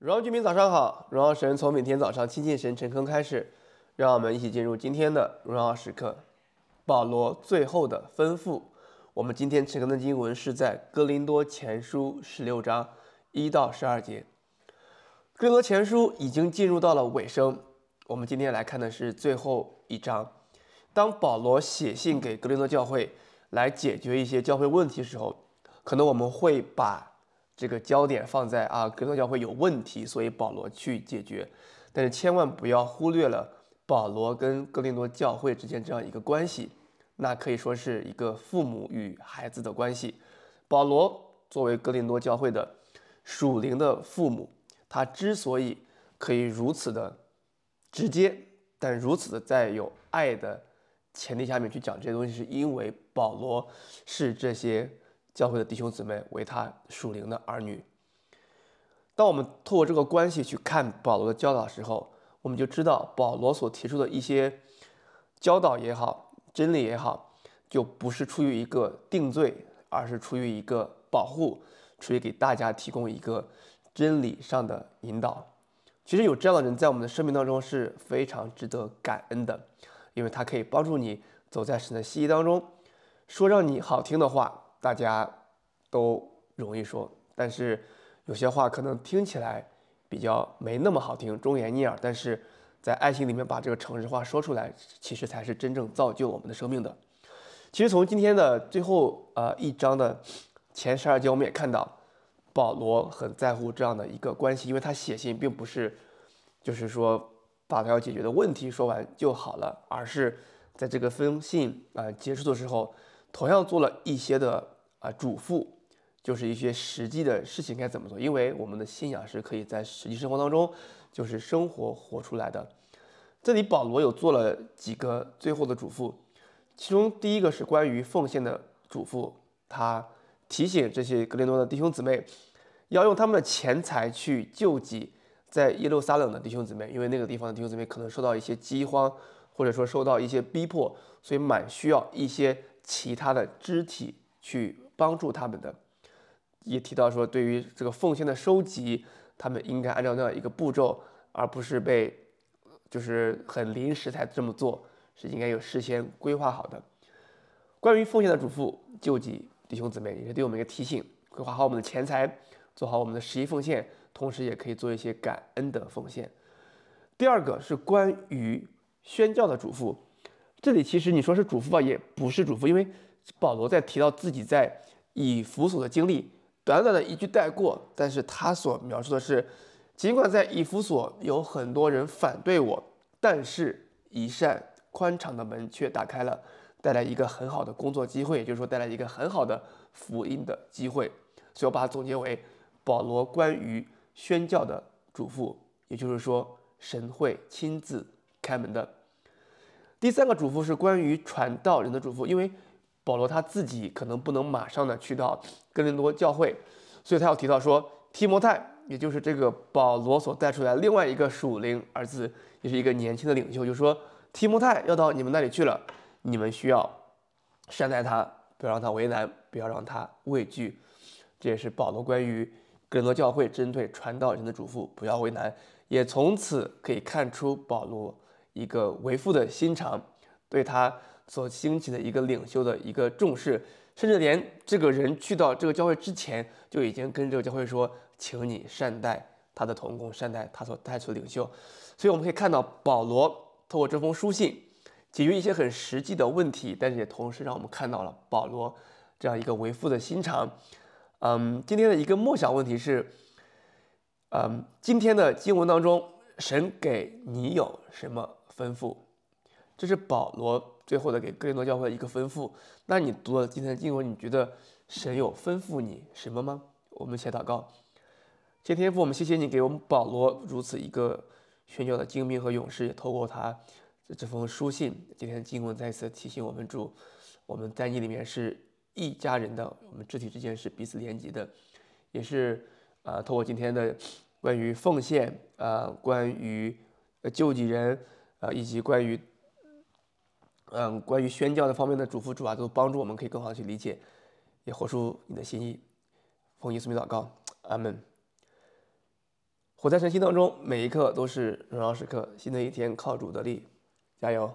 荣耀居民早上好，荣耀神从每天早上亲近神晨更开始，让我们一起进入今天的荣耀时刻。保罗最后的吩咐，我们今天晨更的经文是在哥林多前书十六章一到十二节。哥林多前书已经进入到了尾声，我们今天来看的是最后一章。当保罗写信给哥林多教会来解决一些教会问题的时候，可能我们会把。这个焦点放在啊，哥林多教会有问题，所以保罗去解决。但是千万不要忽略了保罗跟哥林多教会之间这样一个关系，那可以说是一个父母与孩子的关系。保罗作为哥林多教会的属灵的父母，他之所以可以如此的直接，但如此的在有爱的前提下面去讲这些东西，是因为保罗是这些。教会的弟兄姊妹为他属灵的儿女。当我们透过这个关系去看保罗的教导的时候，我们就知道保罗所提出的一些教导也好，真理也好，就不是出于一个定罪，而是出于一个保护，出于给大家提供一个真理上的引导。其实有这样的人在我们的生命当中是非常值得感恩的，因为他可以帮助你走在神的心意当中，说让你好听的话。大家都容易说，但是有些话可能听起来比较没那么好听，忠言逆耳。但是在爱情里面把这个诚实话说出来，其实才是真正造就我们的生命的。其实从今天的最后呃一章的前十二节，我们也看到保罗很在乎这样的一个关系，因为他写信并不是就是说把他要解决的问题说完就好了，而是在这个封信啊、呃、结束的时候。同样做了一些的啊嘱咐，就是一些实际的事情该怎么做，因为我们的信仰是可以在实际生活当中就是生活活出来的。这里保罗有做了几个最后的嘱咐，其中第一个是关于奉献的嘱咐，他提醒这些哥林多的弟兄姊妹要用他们的钱财去救济在耶路撒冷的弟兄姊妹，因为那个地方的弟兄姊妹可能受到一些饥荒，或者说受到一些逼迫，所以蛮需要一些。其他的肢体去帮助他们的，也提到说，对于这个奉献的收集，他们应该按照那样一个步骤，而不是被就是很临时才这么做，是应该有事先规划好的。关于奉献的嘱咐，救济弟兄姊妹也是对我们一个提醒，规划好我们的钱财，做好我们的十一奉献，同时也可以做一些感恩的奉献。第二个是关于宣教的嘱咐。这里其实你说是嘱咐吧，也不是嘱咐，因为保罗在提到自己在以弗所的经历，短短的一句带过，但是他所描述的是，尽管在以弗所有很多人反对我，但是一扇宽敞的门却打开了，带来一个很好的工作机会，也就是说带来一个很好的福音的机会，所以我把它总结为保罗关于宣教的嘱咐，也就是说神会亲自开门的。第三个嘱咐是关于传道人的嘱咐，因为保罗他自己可能不能马上的去到哥林多教会，所以他要提到说提摩太，也就是这个保罗所带出来另外一个属灵儿子，也是一个年轻的领袖，就说提摩太要到你们那里去了，你们需要善待他，不要让他为难，不要让他畏惧。这也是保罗关于哥林多教会针对传道人的嘱咐，不要为难。也从此可以看出保罗。一个为父的心肠，对他所兴起的一个领袖的一个重视，甚至连这个人去到这个教会之前，就已经跟这个教会说，请你善待他的同工，善待他所带出的领袖。所以我们可以看到，保罗透过这封书信，解决一些很实际的问题，但是也同时让我们看到了保罗这样一个为父的心肠。嗯，今天的一个默想问题是，嗯，今天的经文当中，神给你有什么吩咐，这是保罗最后的给哥林多教会一个吩咐。那你读了今天的经文，你觉得神有吩咐你什么吗？我们一起祷告。谢天父，我们谢谢你给我们保罗如此一个宣教的精兵和勇士，也透过他这这封书信，今天的经文再次提醒我们主，我们在你里面是一家人的，我们肢体之间是彼此连接的，也是啊、呃，透过今天的关于奉献啊、呃，关于救济人。啊，以及关于，嗯，关于宣教的方面的嘱咐主啊，都帮助我们可以更好的去理解，也活出你的心意。奉耶稣名祷告，阿门。活在神心当中，每一刻都是荣耀时刻。新的一天靠主得力，加油！